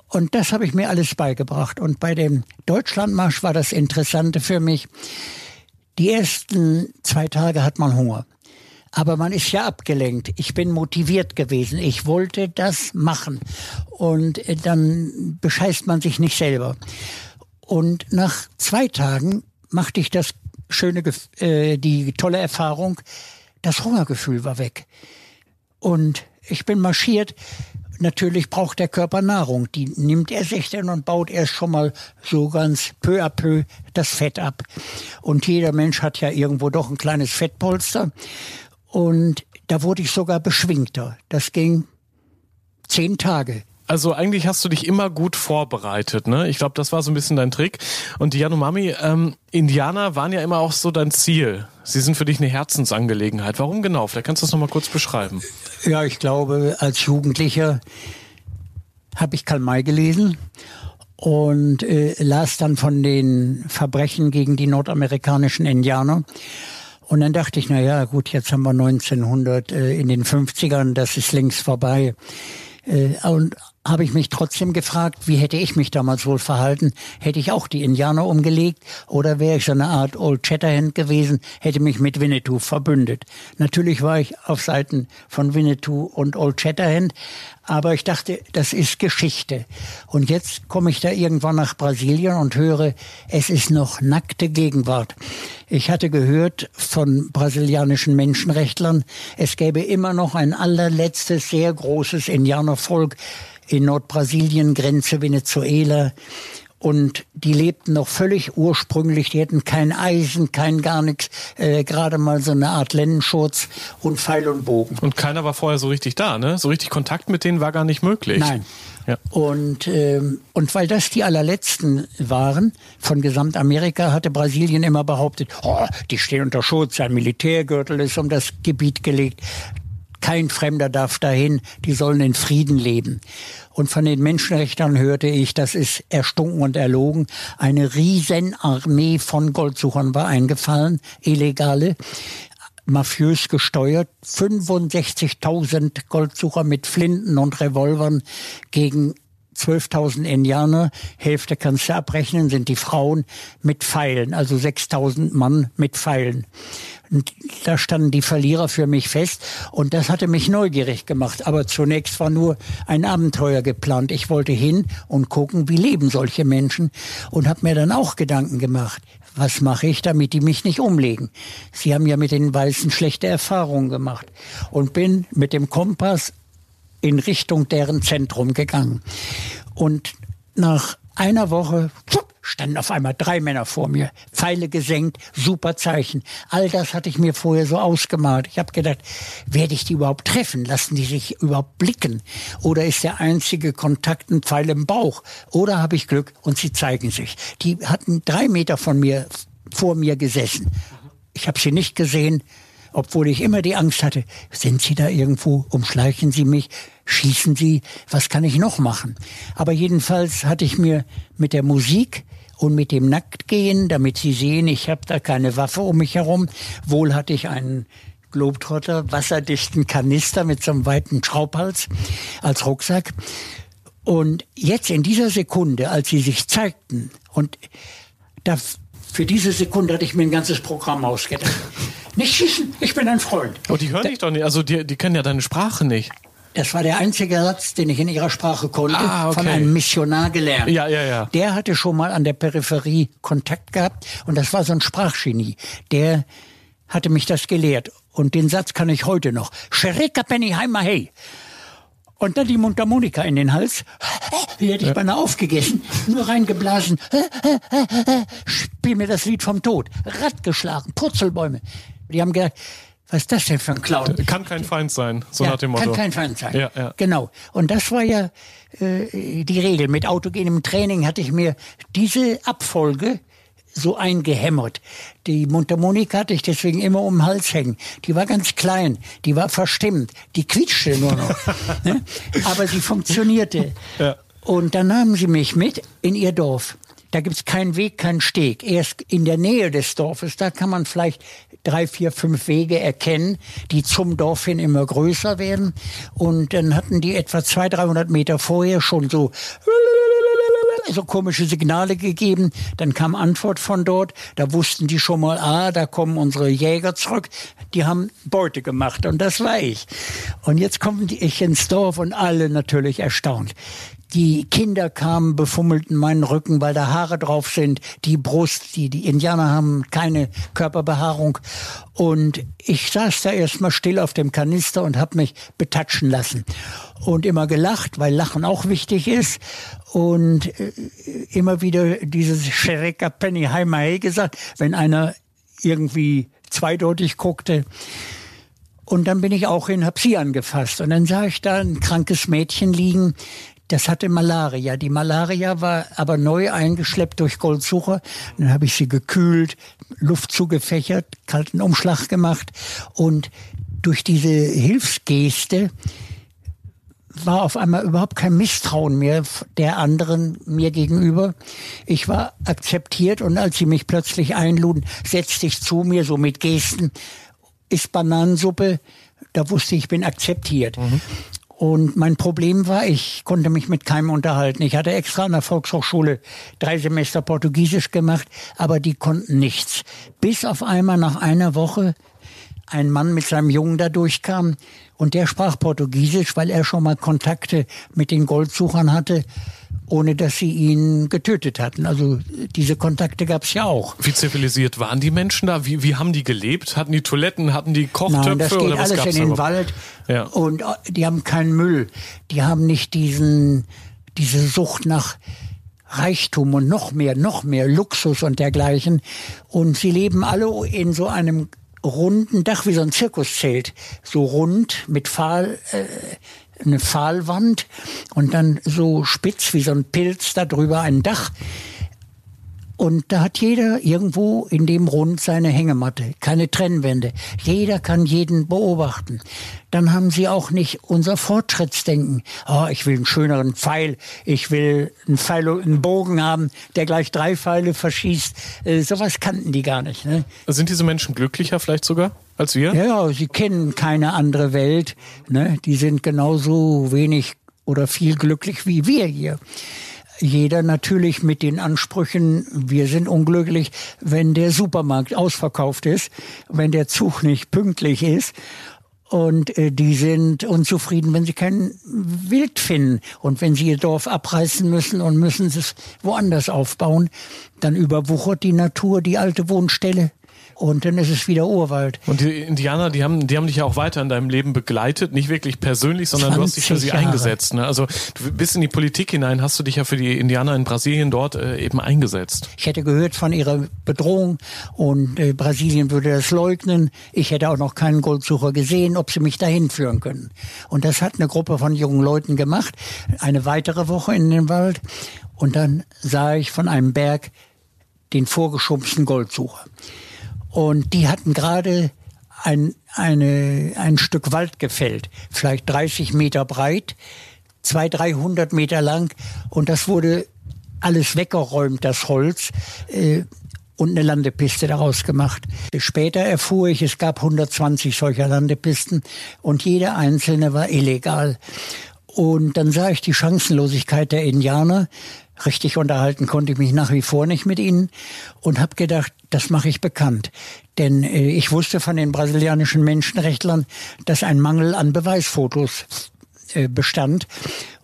Und das habe ich mir alles beigebracht. Und bei dem Deutschlandmarsch war das Interessante für mich. Die ersten zwei Tage hat man Hunger. Aber man ist ja abgelenkt. Ich bin motiviert gewesen. Ich wollte das machen. Und äh, dann bescheißt man sich nicht selber. Und nach zwei Tagen machte ich das schöne, äh, die tolle Erfahrung, das Hungergefühl war weg. Und ich bin marschiert. Natürlich braucht der Körper Nahrung. Die nimmt er sich dann und baut erst schon mal so ganz peu à peu das Fett ab. Und jeder Mensch hat ja irgendwo doch ein kleines Fettpolster. Und da wurde ich sogar beschwingter. Das ging zehn Tage. Also eigentlich hast du dich immer gut vorbereitet, ne? Ich glaube, das war so ein bisschen dein Trick. Und die Yanomami, ähm, Indianer waren ja immer auch so dein Ziel. Sie sind für dich eine Herzensangelegenheit. Warum genau? Vielleicht kannst du das nochmal kurz beschreiben. Ja, ich glaube, als Jugendlicher habe ich Karl May gelesen und äh, las dann von den Verbrechen gegen die nordamerikanischen Indianer. Und dann dachte ich, na ja, gut, jetzt haben wir 1900 äh, in den 50ern, das ist längst vorbei. Äh, und habe ich mich trotzdem gefragt, wie hätte ich mich damals wohl verhalten? Hätte ich auch die Indianer umgelegt oder wäre ich so eine Art Old Shatterhand gewesen, hätte mich mit Winnetou verbündet? Natürlich war ich auf Seiten von Winnetou und Old Shatterhand, aber ich dachte, das ist Geschichte. Und jetzt komme ich da irgendwann nach Brasilien und höre, es ist noch nackte Gegenwart. Ich hatte gehört von brasilianischen Menschenrechtlern, es gäbe immer noch ein allerletztes sehr großes Indianervolk in Nordbrasilien, Grenze Venezuela. und die lebten noch völlig ursprünglich. Die hatten kein Eisen, kein gar nichts, äh, gerade mal so eine Art Lennenschurz und Pfeil und Bogen. Und keiner war vorher so richtig da, ne? So richtig Kontakt mit denen war gar nicht möglich. Nein. Ja. Und, ähm, und weil das die allerletzten waren von Gesamtamerika, hatte Brasilien immer behauptet, oh, die stehen unter Schutz, ein Militärgürtel ist um das Gebiet gelegt. Kein Fremder darf dahin, die sollen in Frieden leben. Und von den Menschenrechtern hörte ich, das ist erstunken und erlogen. Eine Riesenarmee von Goldsuchern war eingefallen, illegale mafiös gesteuert. 65.000 Goldsucher mit Flinten und Revolvern gegen 12.000 Indianer, Hälfte kannst du abrechnen, sind die Frauen mit Pfeilen, also 6.000 Mann mit Pfeilen. Und da standen die Verlierer für mich fest und das hatte mich neugierig gemacht. Aber zunächst war nur ein Abenteuer geplant. Ich wollte hin und gucken, wie leben solche Menschen und habe mir dann auch Gedanken gemacht. Was mache ich, damit die mich nicht umlegen? Sie haben ja mit den Weißen schlechte Erfahrungen gemacht und bin mit dem Kompass in Richtung deren Zentrum gegangen. Und nach einer Woche standen auf einmal drei Männer vor mir, Pfeile gesenkt, super Zeichen. All das hatte ich mir vorher so ausgemalt. Ich habe gedacht, werde ich die überhaupt treffen? Lassen die sich überhaupt blicken? Oder ist der einzige Kontakt ein Pfeil im Bauch? Oder habe ich Glück und sie zeigen sich? Die hatten drei Meter von mir vor mir gesessen. Ich habe sie nicht gesehen, obwohl ich immer die Angst hatte, sind Sie da irgendwo, umschleichen Sie mich, schießen Sie, was kann ich noch machen? Aber jedenfalls hatte ich mir mit der Musik und mit dem Nacktgehen, damit Sie sehen, ich habe da keine Waffe um mich herum, wohl hatte ich einen Globetrotter, wasserdichten Kanister mit so einem weiten Schraubhals als Rucksack. Und jetzt in dieser Sekunde, als sie sich zeigten, und da, für diese Sekunde hatte ich mir ein ganzes Programm ausgedacht. Nicht schießen, ich bin ein Freund. Oh, die hören da, dich doch nicht. Also die, die kennen ja deine Sprache nicht. Das war der einzige Satz, den ich in ihrer Sprache konnte, ah, okay. von einem Missionar gelernt. Ja, ja, ja. Der hatte schon mal an der Peripherie Kontakt gehabt und das war so ein Sprachgenie. Der hatte mich das gelehrt und den Satz kann ich heute noch. Shereka Penny Heimer Hey. Und dann die Mundharmonika in den Hals. Die hätte ich beinahe aufgegessen. Nur reingeblasen. Spiel mir das Lied vom Tod. Rad geschlagen. Purzelbäume. Die haben gedacht, was ist das denn für ein Clown? Kann kein Feind sein, so ja, nach dem Motto. Kann kein Feind sein. Ja, ja. Genau. Und das war ja äh, die Regel. Mit autogenem Training hatte ich mir diese Abfolge so eingehämmert. Die Mundharmonika hatte ich deswegen immer um den Hals hängen. Die war ganz klein, die war verstimmt, die quietschte nur noch. ne? Aber sie funktionierte. Ja. Und dann nahmen sie mich mit in ihr Dorf. Da gibt's keinen Weg, keinen Steg. Erst in der Nähe des Dorfes, da kann man vielleicht drei, vier, fünf Wege erkennen, die zum Dorf hin immer größer werden. Und dann hatten die etwa 200, 300 Meter vorher schon so so komische Signale gegeben. Dann kam Antwort von dort. Da wussten die schon mal, ah, da kommen unsere Jäger zurück. Die haben Beute gemacht und das war ich. Und jetzt komme ich ins Dorf und alle natürlich erstaunt. Die Kinder kamen, befummelten meinen Rücken, weil da Haare drauf sind. Die Brust, die, die Indianer haben keine Körperbehaarung. Und ich saß da erstmal still auf dem Kanister und habe mich betatschen lassen. Und immer gelacht, weil Lachen auch wichtig ist. Und äh, immer wieder dieses Shereka Penny Heimae gesagt, wenn einer irgendwie zweideutig guckte. Und dann bin ich auch hin, hab sie angefasst. Und dann sah ich da ein krankes Mädchen liegen, das hatte Malaria. Die Malaria war aber neu eingeschleppt durch Goldsucher. Dann habe ich sie gekühlt, Luft zugefächert, kalten Umschlag gemacht und durch diese Hilfsgeste war auf einmal überhaupt kein Misstrauen mehr der anderen mir gegenüber. Ich war akzeptiert und als sie mich plötzlich einluden, setzte ich zu mir so mit Gesten, ist Bananensuppe, da wusste ich, bin akzeptiert. Mhm. Und mein Problem war, ich konnte mich mit keinem unterhalten. Ich hatte extra an der Volkshochschule drei Semester Portugiesisch gemacht, aber die konnten nichts. Bis auf einmal nach einer Woche ein Mann mit seinem Jungen da durchkam und der sprach Portugiesisch, weil er schon mal Kontakte mit den Goldsuchern hatte ohne dass sie ihn getötet hatten. Also diese Kontakte gab es ja auch. Wie zivilisiert waren die Menschen da? Wie, wie haben die gelebt? Hatten die Toiletten? Hatten die Kochtöpfe? Nein, das geht oder was alles in den da? Wald ja. und äh, die haben keinen Müll. Die haben nicht diesen diese Sucht nach Reichtum und noch mehr, noch mehr Luxus und dergleichen. Und sie leben alle in so einem runden Dach wie so ein Zirkuszelt, so rund mit Pfahl, äh, eine Pfahlwand und dann so spitz wie so ein Pilz darüber ein Dach. Und da hat jeder irgendwo in dem Rund seine Hängematte, keine Trennwände. Jeder kann jeden beobachten. Dann haben sie auch nicht unser Fortschrittsdenken. Oh, ich will einen schöneren Pfeil, ich will einen Pfeil einen Bogen haben, der gleich drei Pfeile verschießt. Äh, sowas kannten die gar nicht. Ne? Sind diese Menschen glücklicher vielleicht sogar als wir? Ja, sie kennen keine andere Welt. Ne? Die sind genauso wenig oder viel glücklich wie wir hier jeder natürlich mit den Ansprüchen, wir sind unglücklich, wenn der Supermarkt ausverkauft ist, wenn der Zug nicht pünktlich ist. Und äh, die sind unzufrieden, wenn sie kein Wild finden. Und wenn sie ihr Dorf abreißen müssen und müssen es woanders aufbauen, dann überwuchert die Natur die alte Wohnstelle und dann ist es wieder Urwald. Und die Indianer, die haben, die haben dich ja auch weiter in deinem Leben begleitet, nicht wirklich persönlich, sondern du hast dich für sie Jahre. eingesetzt. Ne? Also du bist in die Politik hinein, hast du dich ja für die Indianer in Brasilien dort äh, eben eingesetzt. Ich hätte gehört von ihrer Bedrohung und äh, Brasilien würde das leugnen. Ich hätte auch noch keinen Goldsucher gesehen, ob sie mich dahin führen können. Und das hat eine Gruppe von jungen Leuten gemacht. Eine weitere Woche in den Wald. Und dann sah ich von einem Berg den vorgeschubsten Goldsucher. Und die hatten gerade ein, eine, ein Stück Wald gefällt, vielleicht 30 Meter breit, 200, 300 Meter lang. Und das wurde alles weggeräumt, das Holz. Äh, und eine Landepiste daraus gemacht. Später erfuhr ich, es gab 120 solcher Landepisten und jede einzelne war illegal. Und dann sah ich die Chancenlosigkeit der Indianer. Richtig unterhalten konnte ich mich nach wie vor nicht mit ihnen und habe gedacht, das mache ich bekannt. Denn äh, ich wusste von den brasilianischen Menschenrechtlern, dass ein Mangel an Beweisfotos äh, bestand.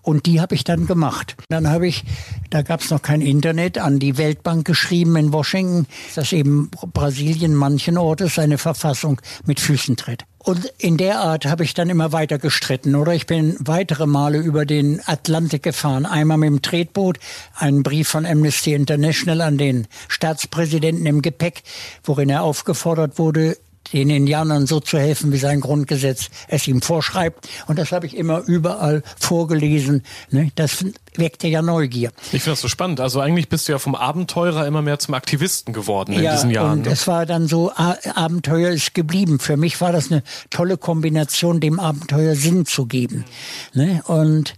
Und die habe ich dann gemacht. Dann habe ich, da gab es noch kein Internet, an die Weltbank geschrieben in Washington, dass eben Brasilien manchen Ortes seine Verfassung mit Füßen tritt. Und in der Art habe ich dann immer weiter gestritten, oder? Ich bin weitere Male über den Atlantik gefahren. Einmal mit dem Tretboot, einen Brief von Amnesty International an den Staatspräsidenten im Gepäck, worin er aufgefordert wurde, den Indianern so zu helfen, wie sein Grundgesetz es ihm vorschreibt. Und das habe ich immer überall vorgelesen. Ne? Das weckte ja Neugier. Ich finde das so spannend. Also eigentlich bist du ja vom Abenteurer immer mehr zum Aktivisten geworden in ja, diesen Jahren. Und ne? es war dann so, Abenteuer ist geblieben. Für mich war das eine tolle Kombination, dem Abenteuer Sinn zu geben. Ne? Und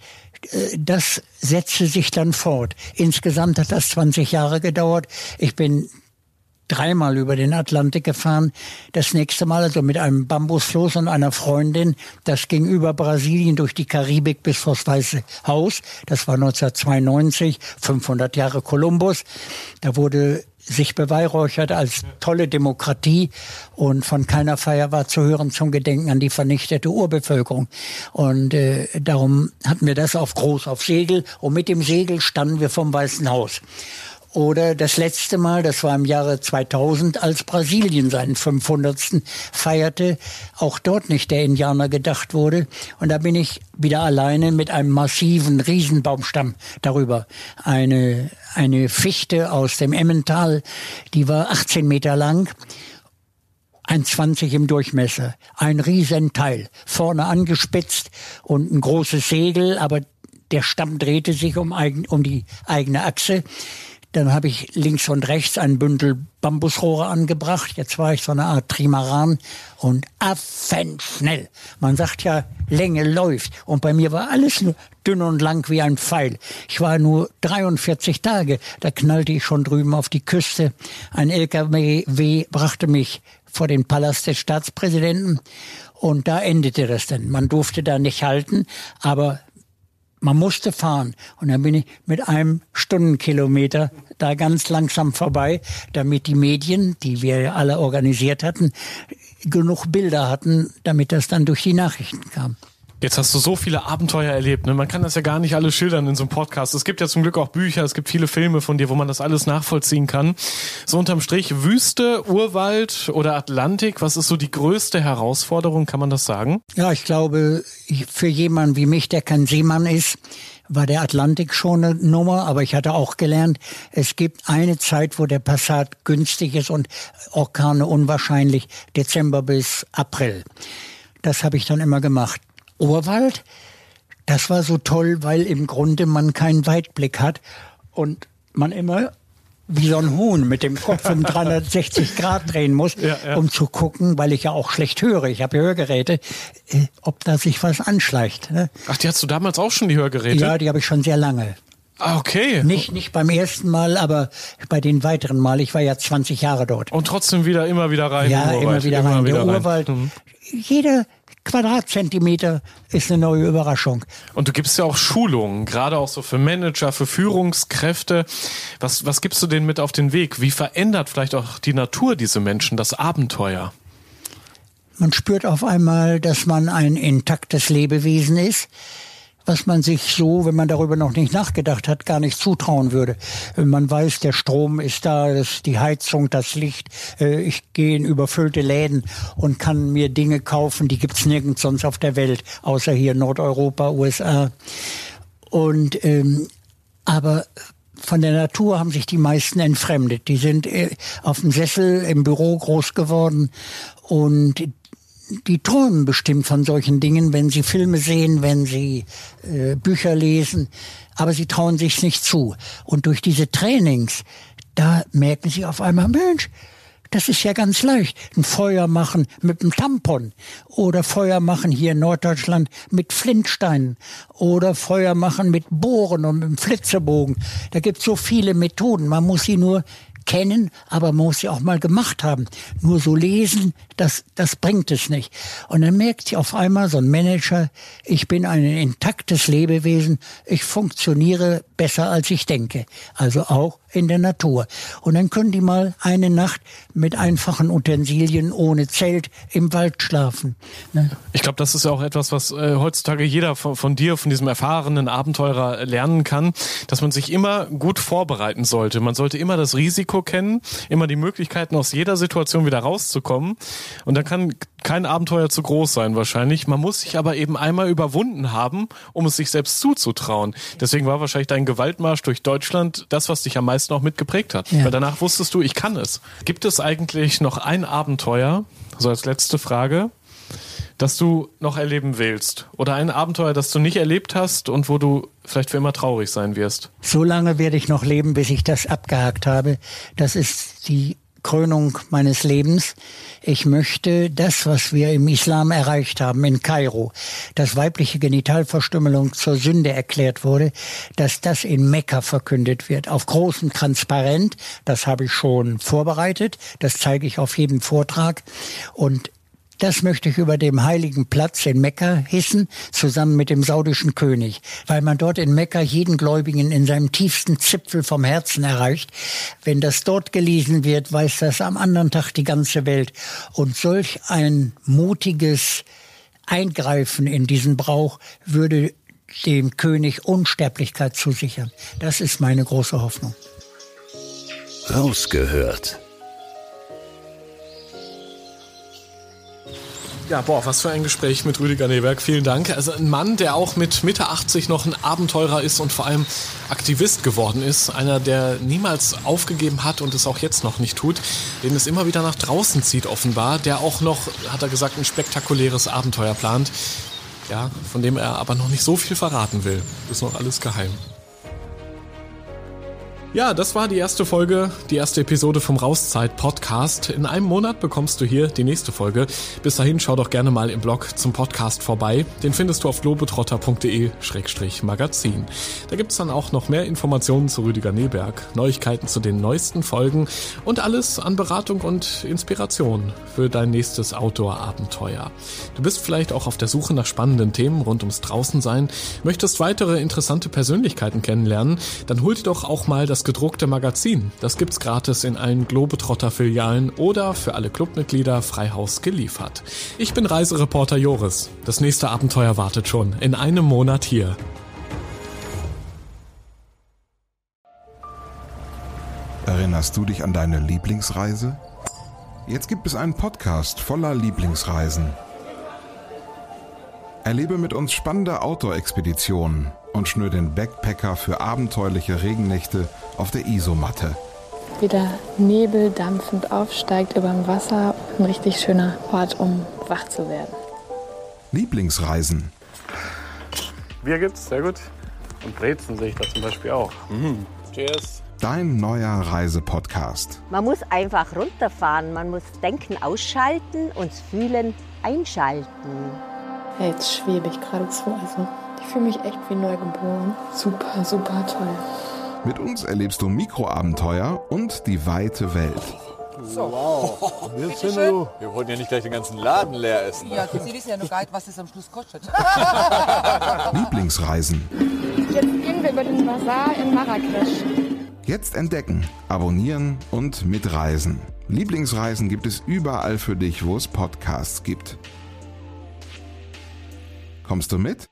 äh, das setzte sich dann fort. Insgesamt hat das 20 Jahre gedauert. Ich bin dreimal über den Atlantik gefahren. Das nächste Mal also mit einem Bambusfloß und einer Freundin. Das ging über Brasilien durch die Karibik bis vors Weiße Haus. Das war 1992, 500 Jahre Kolumbus. Da wurde sich beweihräuchert als tolle Demokratie und von keiner Feier war zu hören zum Gedenken an die vernichtete Urbevölkerung. Und äh, darum hatten wir das auf groß auf Segel und mit dem Segel standen wir vom Weißen Haus. Oder das letzte Mal, das war im Jahre 2000, als Brasilien seinen 500. feierte, auch dort nicht der Indianer gedacht wurde. Und da bin ich wieder alleine mit einem massiven Riesenbaumstamm darüber. Eine, eine Fichte aus dem Emmental, die war 18 Meter lang. 1,20 im Durchmesser, ein Riesenteil, vorne angespitzt und ein großes Segel, aber der Stamm drehte sich um, eigen, um die eigene Achse. Dann habe ich links und rechts ein Bündel Bambusrohre angebracht. Jetzt war ich so eine Art Trimaran und affenschnell. Man sagt ja, Länge läuft. Und bei mir war alles nur dünn und lang wie ein Pfeil. Ich war nur 43 Tage. Da knallte ich schon drüben auf die Küste. Ein LKW brachte mich vor den Palast des Staatspräsidenten. Und da endete das dann. Man durfte da nicht halten, aber man musste fahren. Und dann bin ich mit einem Stundenkilometer da ganz langsam vorbei, damit die Medien, die wir alle organisiert hatten, genug Bilder hatten, damit das dann durch die Nachrichten kam. Jetzt hast du so viele Abenteuer erlebt. Ne? Man kann das ja gar nicht alles schildern in so einem Podcast. Es gibt ja zum Glück auch Bücher, es gibt viele Filme von dir, wo man das alles nachvollziehen kann. So unterm Strich Wüste, Urwald oder Atlantik, was ist so die größte Herausforderung, kann man das sagen? Ja, ich glaube, für jemanden wie mich, der kein Seemann ist, war der Atlantik schon eine Nummer, aber ich hatte auch gelernt, es gibt eine Zeit, wo der Passat günstig ist und Orkane unwahrscheinlich, Dezember bis April. Das habe ich dann immer gemacht. Urwald, das war so toll, weil im Grunde man keinen Weitblick hat und man immer wie so ein Huhn mit dem Kopf um 360 Grad drehen muss, ja, ja. um zu gucken, weil ich ja auch schlecht höre. Ich habe Hörgeräte, äh, ob da sich was anschleicht. Ne? Ach, die hast du damals auch schon, die Hörgeräte? Ja, die habe ich schon sehr lange. Ah, okay. Nicht, nicht beim ersten Mal, aber bei den weiteren Mal. Ich war ja 20 Jahre dort. Und trotzdem wieder, immer wieder rein. Ja, immer wieder rein. Immer wieder Der Urwald. Mhm. Jeder, Quadratzentimeter ist eine neue Überraschung. Und du gibst ja auch Schulungen, gerade auch so für Manager, für Führungskräfte. Was, was gibst du denen mit auf den Weg? Wie verändert vielleicht auch die Natur diese Menschen, das Abenteuer? Man spürt auf einmal, dass man ein intaktes Lebewesen ist, was man sich so, wenn man darüber noch nicht nachgedacht hat, gar nicht zutrauen würde. Man weiß, der Strom ist da, das, die Heizung, das Licht. Äh, ich gehe in überfüllte Läden und kann mir Dinge kaufen, die gibt's nirgends sonst auf der Welt, außer hier Nordeuropa, USA. Und ähm, aber von der Natur haben sich die meisten entfremdet. Die sind äh, auf dem Sessel im Büro groß geworden und die träumen bestimmt von solchen Dingen, wenn sie Filme sehen, wenn sie äh, Bücher lesen, aber sie trauen sich nicht zu. Und durch diese Trainings, da merken sie auf einmal, Mensch, das ist ja ganz leicht. Ein Feuer machen mit einem Tampon oder Feuer machen hier in Norddeutschland mit Flintsteinen oder Feuer machen mit Bohren und mit einem Flitzebogen. Da gibt es so viele Methoden. Man muss sie nur kennen, aber man muss sie auch mal gemacht haben. Nur so lesen, das, das bringt es nicht. Und dann merkt sie auf einmal so ein Manager, ich bin ein intaktes Lebewesen, ich funktioniere besser als ich denke. Also auch in der Natur. Und dann können die mal eine Nacht mit einfachen Utensilien ohne Zelt im Wald schlafen. Ne? Ich glaube, das ist ja auch etwas, was äh, heutzutage jeder von, von, dir, von diesem erfahrenen Abenteurer lernen kann, dass man sich immer gut vorbereiten sollte. Man sollte immer das Risiko kennen, immer die Möglichkeiten aus jeder Situation wieder rauszukommen. Und dann kann kein Abenteuer zu groß sein wahrscheinlich. Man muss sich aber eben einmal überwunden haben, um es sich selbst zuzutrauen. Deswegen war wahrscheinlich dein Gewaltmarsch durch Deutschland das, was dich am meisten auch mitgeprägt hat. Ja. Weil danach wusstest du, ich kann es. Gibt es eigentlich noch ein Abenteuer, so als letzte Frage, das du noch erleben willst? Oder ein Abenteuer, das du nicht erlebt hast und wo du vielleicht für immer traurig sein wirst? So lange werde ich noch leben, bis ich das abgehakt habe. Das ist die Krönung meines Lebens. Ich möchte das, was wir im Islam erreicht haben in Kairo, dass weibliche Genitalverstümmelung zur Sünde erklärt wurde, dass das in Mekka verkündet wird, auf großem Transparent. Das habe ich schon vorbereitet. Das zeige ich auf jedem Vortrag. Und das möchte ich über dem heiligen Platz in Mekka hissen, zusammen mit dem saudischen König, weil man dort in Mekka jeden Gläubigen in seinem tiefsten Zipfel vom Herzen erreicht. Wenn das dort gelesen wird, weiß das am anderen Tag die ganze Welt. Und solch ein mutiges Eingreifen in diesen Brauch würde dem König Unsterblichkeit zusichern. Das ist meine große Hoffnung. Rausgehört Ja, boah, was für ein Gespräch mit Rüdiger Neberg. Vielen Dank. Also ein Mann, der auch mit Mitte 80 noch ein Abenteurer ist und vor allem Aktivist geworden ist. Einer, der niemals aufgegeben hat und es auch jetzt noch nicht tut. Den es immer wieder nach draußen zieht offenbar. Der auch noch, hat er gesagt, ein spektakuläres Abenteuer plant. Ja, von dem er aber noch nicht so viel verraten will. Ist noch alles geheim. Ja, das war die erste Folge, die erste Episode vom Rauszeit Podcast. In einem Monat bekommst du hier die nächste Folge. Bis dahin schau doch gerne mal im Blog zum Podcast vorbei. Den findest du auf globetrotter.de-magazin. Da gibt's dann auch noch mehr Informationen zu Rüdiger Neberg, Neuigkeiten zu den neuesten Folgen und alles an Beratung und Inspiration für dein nächstes Outdoor-Abenteuer. Du bist vielleicht auch auf der Suche nach spannenden Themen rund ums Draußensein, möchtest weitere interessante Persönlichkeiten kennenlernen, dann hol dir doch auch mal das das gedruckte Magazin. Das gibt's gratis in allen Globetrotter-Filialen oder für alle Clubmitglieder Freihaus geliefert. Ich bin Reisereporter Joris. Das nächste Abenteuer wartet schon in einem Monat hier. Erinnerst du dich an deine Lieblingsreise? Jetzt gibt es einen Podcast voller Lieblingsreisen. Erlebe mit uns spannende Outdoor-Expeditionen und schnür den Backpacker für abenteuerliche Regennächte auf der Isomatte. Wie der Nebel dampfend aufsteigt über dem Wasser. Ein richtig schöner Ort, um wach zu werden. Lieblingsreisen. Bier gibt's, sehr gut. Und Brezen sehe ich da zum Beispiel auch. Mhm. Cheers. Dein neuer Reisepodcast. Man muss einfach runterfahren, man muss Denken ausschalten und Fühlen einschalten. Ja, jetzt schwebe ich geradezu. Also, ich fühle mich echt wie neugeboren. Super, super toll. Mit uns erlebst du Mikroabenteuer und die weite Welt. So. Wow. Jetzt sind wir, wir wollten ja nicht gleich den ganzen Laden leer essen. Ja, Sie wissen ja nur gar nicht, was das am Schluss kostet. Lieblingsreisen. Jetzt gehen wir über den Bazar in Marrakesch. Jetzt entdecken, abonnieren und mitreisen. Lieblingsreisen gibt es überall für dich, wo es Podcasts gibt. Kommst du mit?